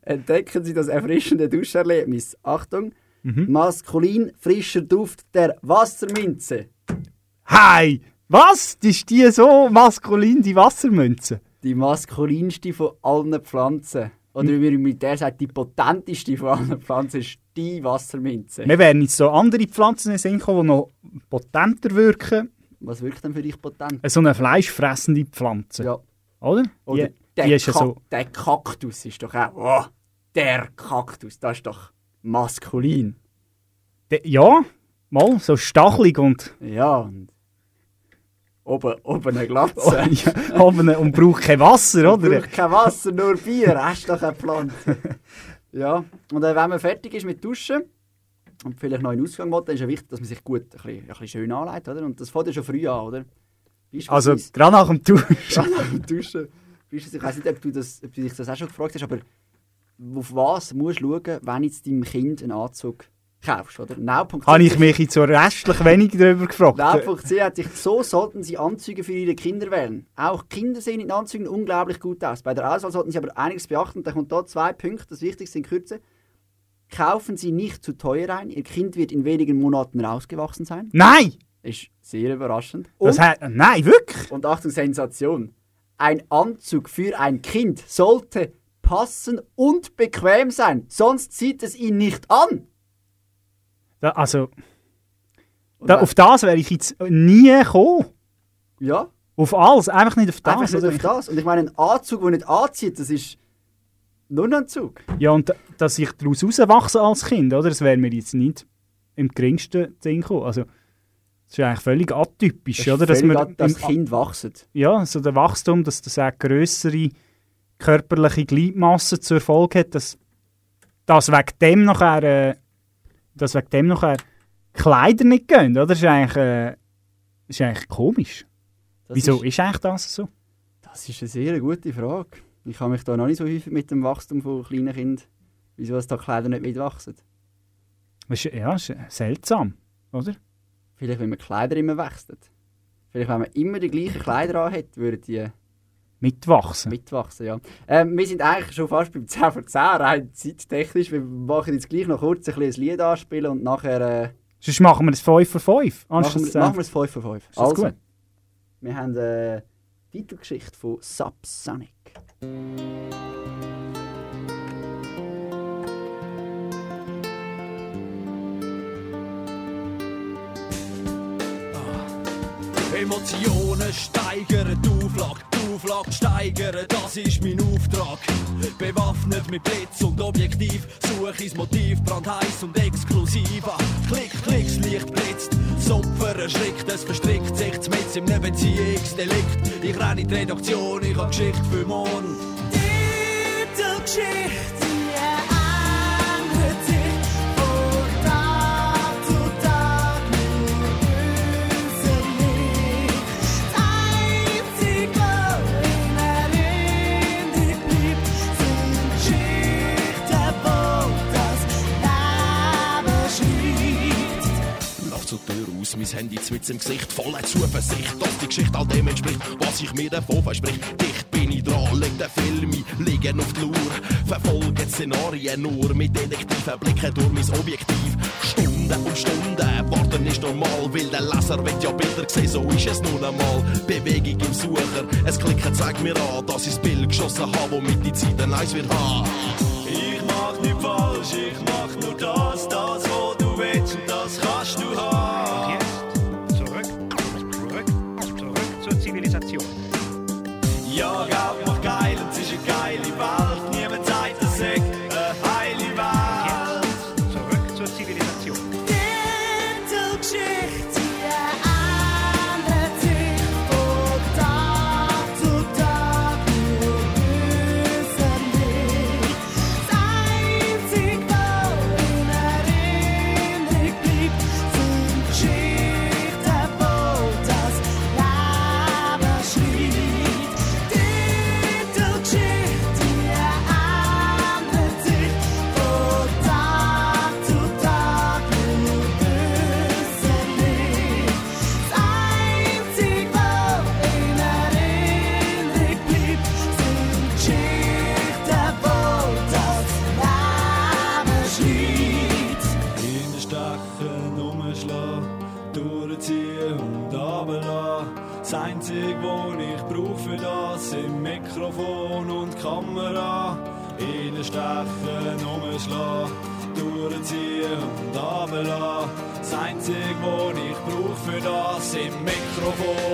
Entdecken Sie das erfrischende Duscherlebnis. Achtung, Mhm. maskulin frischer Duft der Wasserminze. Hi! Was? Ist die so maskulin, die Wassermünze? Die maskulinste von allen Pflanzen. Oder wie man im Militär sagt, die potenteste von allen Pflanzen ist die Wasserminze. Wir werden jetzt so andere Pflanzen in den Sinn kommen, die noch potenter wirken. Was wirkt denn für dich potent? So eine fleischfressende Pflanze. Ja. Oder? Oder die, der, die ist ja Kak- so. der Kaktus ist doch auch. Oh, der Kaktus, das ist doch maskulin. De, ja, mal so stachelig und. Ja, und oben, oben eine Glatze. ja, oben und braucht kein Wasser, oder? Braucht kein Wasser, nur Bier, hast doch eine Pflanze. (laughs) ja, und äh, wenn man fertig ist mit Duschen und vielleicht noch in den Ausgang will, dann ist ja wichtig, dass man sich gut ein bisschen, ein bisschen schön anlegt, oder? Und das fängt ja schon früh an, oder? Also, gerade nach dem Duschen. Nach dem Duschen. Ich weiß nicht, ob du, das, ob du dich das auch schon gefragt hast, aber auf was musst du schauen, wenn jetzt deinem Kind einen Anzug kaufst, oder? Now.ch Habe ich mich jetzt so restlich wenig darüber gefragt. Now.ch hat sich so sollten sie Anzüge für ihre Kinder wählen. Auch Kinder sehen in Anzügen unglaublich gut aus. Bei der Auswahl sollten sie aber einiges beachten. Da kommt da zwei Punkte. Das Wichtigste in Kürze. Kaufen Sie nicht zu teuer ein. Ihr Kind wird in wenigen Monaten rausgewachsen sein. Nein! Ist sehr überraschend. Das hat, nein, wirklich? Und Achtung, Sensation. Ein Anzug für ein Kind sollte passen und bequem sein, sonst zieht es ihn nicht an. Da, also, da, auf das wäre ich jetzt nie gekommen. Ja. Auf alles, einfach nicht auf das. Einfach nicht auf das. Und ich meine, ein Anzug, der nicht anzieht, das ist nur ein Anzug. Ja, und da- dass ich daraus rauswachse als Kind, oder? Das wäre mir jetzt nicht im geringsten Sinn gekommen. Also, das ist eigentlich völlig atypisch, Das oder? Dass völlig ad- dass im- Kind wachsen. Ja, so der Wachstum, dass das auch grössere körperliche Gliedmasse zur Folge hat, dass, dass wegen dem nachher, äh, dass wegen dem nachher Kleider nicht gehen, oder? Das ist eigentlich, äh, ist eigentlich komisch. Das Wieso ist- ist, eigentlich das so? Das ist eine sehr gute Frage. Ich habe mich da noch nicht so häufig mit dem Wachstum von kleinen Kindern, wieso es da Kleider nicht mitwachsen. Ja, ist seltsam, oder? Vielleicht, wenn man Kleider immer wechselt. Vielleicht, wenn man immer die gleichen Kleider anhat, würden die Mitwachsen. mitwachsen. Ja. Ähm, wir sind eigentlich schon fast beim 10 von 10, rein zeittechnisch. Wir machen jetzt gleich noch kurz ein, ein Lied anspielen und nachher äh, Sonst machen wir das 5 für 5. machen, wir, machen wir es 5 von 5. Ist das gut? Wir haben äh, die Titelgeschichte von Subsonic. Emotionen steigern, die Auflage, die Auflage steigern, das ist mein Auftrag. Bewaffnet mit Blitz und Objektiv, suche das Motiv, brandheiß und exklusiv. Klick, klick, das Licht blitzt, das Opfer erschrickt, es verstrickt sich mit im Beziehungsdelikt. Ich renne in die Redaktion, ich hab Geschichte für morgen. Titelgeschichte. Lauf aus, mein Handy mit im Gesicht, voller Zuversicht, dass die Geschichte all dem entspricht, was ich mir davon versprich. Dicht bin ich dran, leg den Film liegen auf die Lur, verfolge Szenarien nur mit detektiven Blicken durch mein Objektiv. Stunden und Stunden, warten ist normal, weil der Leser will ja Bilder sehen, so ist es nun einmal. Bewegung im Sucher, es Klicken zeigt mir an, dass ich das Bild geschossen habe, womit die Zeit ein Eis wird haben. Ich mach nicht falsch, ich mach nur das, das, Einzige, was ich brauche für das sind Mikrofon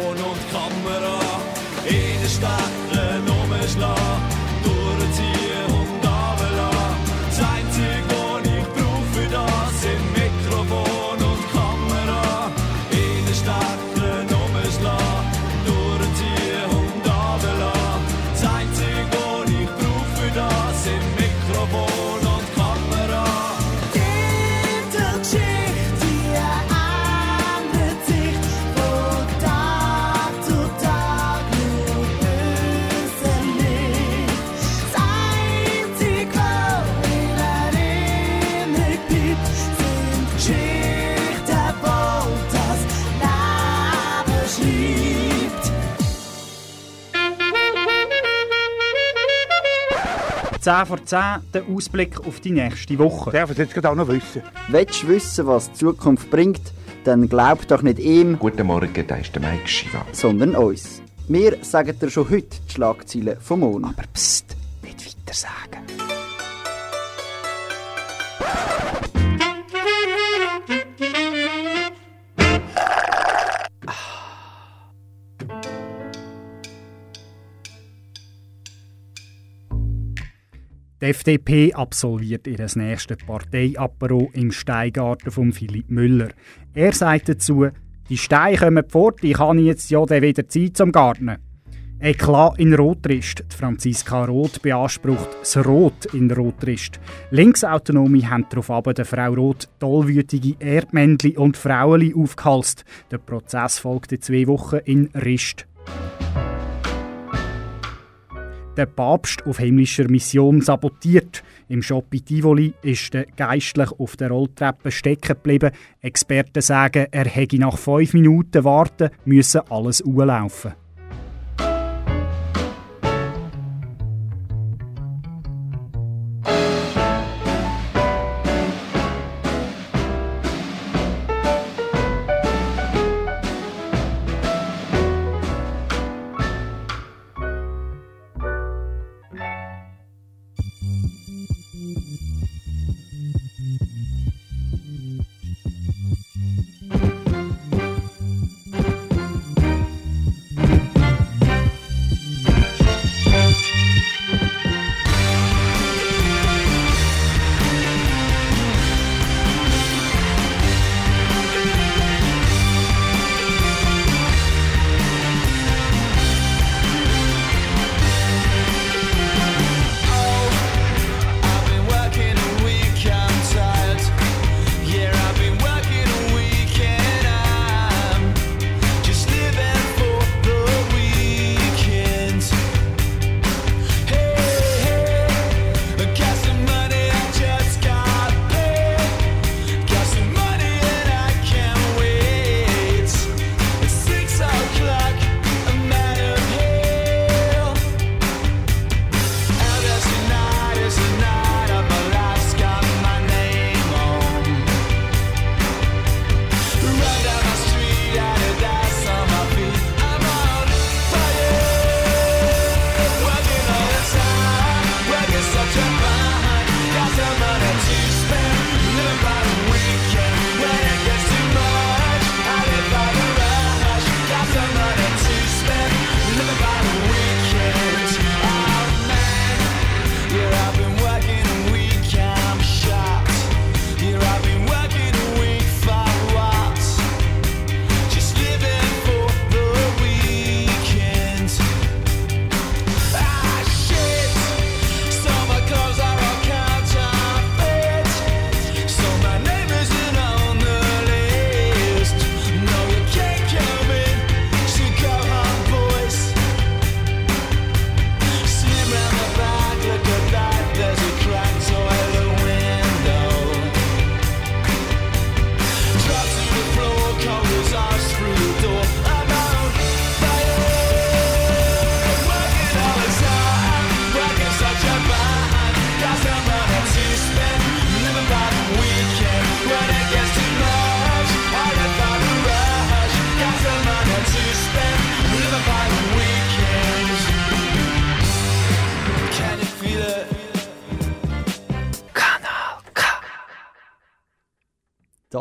10 vor 10, der Ausblick auf die nächste Woche. Darf ich jetzt auch noch wissen? Willst du wissen, was die Zukunft bringt, dann glaub doch nicht ihm, Guten Morgen, da ist der Mike Shiva. sondern uns. Wir sagen dir schon heute die Schlagzeilen vom Monat. Aber pst, nicht weiter sagen. Die FDP absolviert ihr nächstes Parteiapero im Steingarten von Philipp Müller. Er sagt dazu, die Steine kommen fort, ich habe jetzt ja wieder Zeit zum Garten. Eklat in Rotrist. Franziska Roth beansprucht das Rot in Rotrist. Linksautonome haben darauf der Frau Roth tollwütige Erdmännchen und Frauenli aufgehalst. Der Prozess folgte zwei Wochen in Rist. Der Papst auf himmlischer Mission sabotiert. Im Shop in Tivoli ist der Geistlich auf der Rolltreppe stecken geblieben. Experten sagen, er hätte nach fünf Minuten warten müssen alles urlaufen.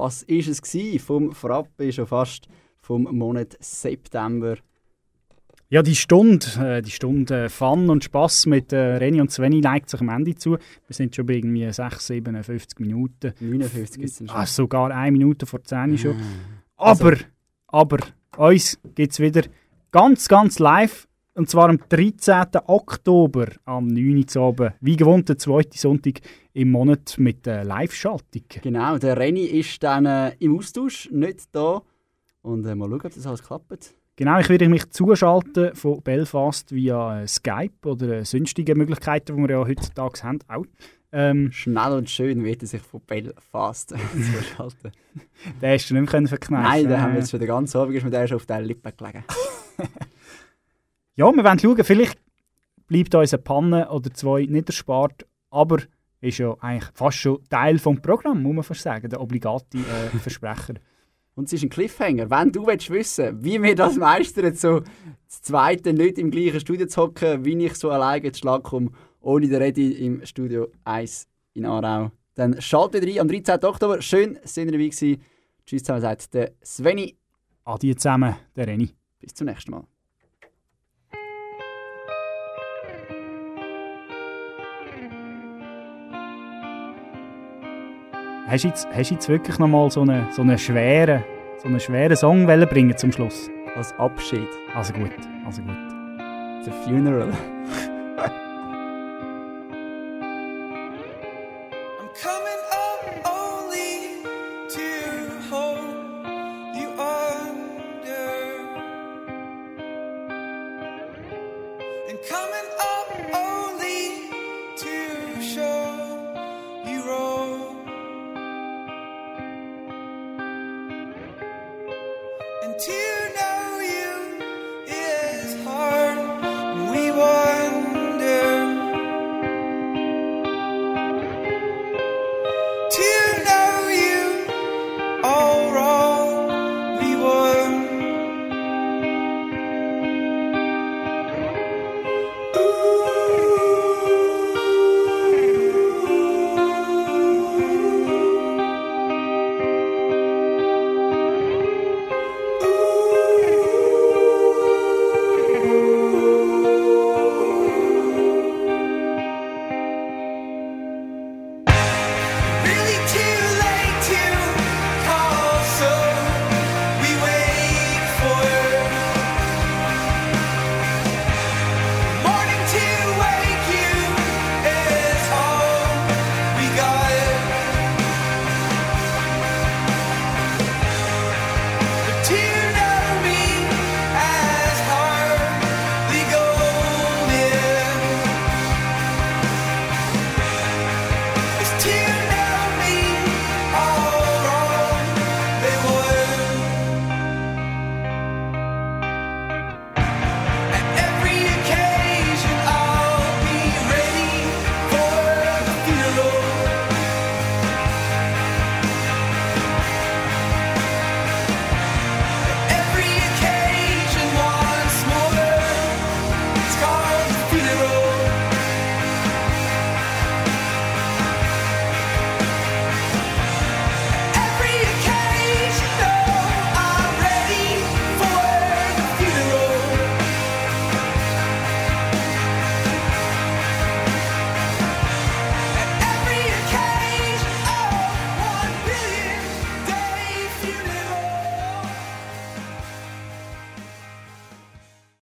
Das war es gewesen vom Frappe, schon fast vom Monat September. Ja, die Stunde, äh, die Stunde äh, Fun und Spass mit äh, Reni und Sveni neigt sich am Ende zu. Wir sind schon bei irgendwie 6, 57 Minuten. 59 ist es schon. Ah, sogar eine Minute vor 10 schon. Ah. Also- Aber, aber, uns gibt es wieder ganz, ganz live. Und zwar am 13. Oktober am 9. Uhr oben. Wie gewohnt, der zweite Sonntag im Monat mit äh, Live-Schaltung. Genau, der Renny ist dann äh, im Austausch, nicht da. Und äh, mal schauen, ob das alles klappt. Genau, ich werde mich zuschalten von Belfast via äh, Skype oder äh, sonstige Möglichkeiten, die wir ja heutzutage haben. Auch. Ähm, Schnell und schön wird er sich von Belfast (laughs) zuschalten. den hast du nicht mehr verkneifen Nein, den haben wir jetzt schon den ganzen Abend ist mir der schon auf der Lippe gelegen. (laughs) Ja, wir wollen schauen, vielleicht bleibt uns eine Panne oder zwei nicht erspart, aber ist ja eigentlich fast schon Teil des Programms, muss man fast sagen, der obligate äh, (laughs) Versprecher. Und es ist ein Cliffhanger. Wenn du willst wissen wie wir das meistern, so das zweite nicht im gleichen Studio zu hocken, wie ich so alleine zu Schlag komme, ohne den Redi im Studio 1 in Aarau, dann schaltet rein am 13. Oktober. Schön, sind ihr dabei gewesen. Tschüss zusammen, sagt der Sveni. Adi zusammen, der Reni. Bis zum nächsten Mal. Hast du jetzt, hast du jetzt wirklich noch mal so einen, so einen schweren, so einen schweren Song wollen bringen zum Schluss? Als Abschied. Also gut, also gut. The Funeral. (laughs)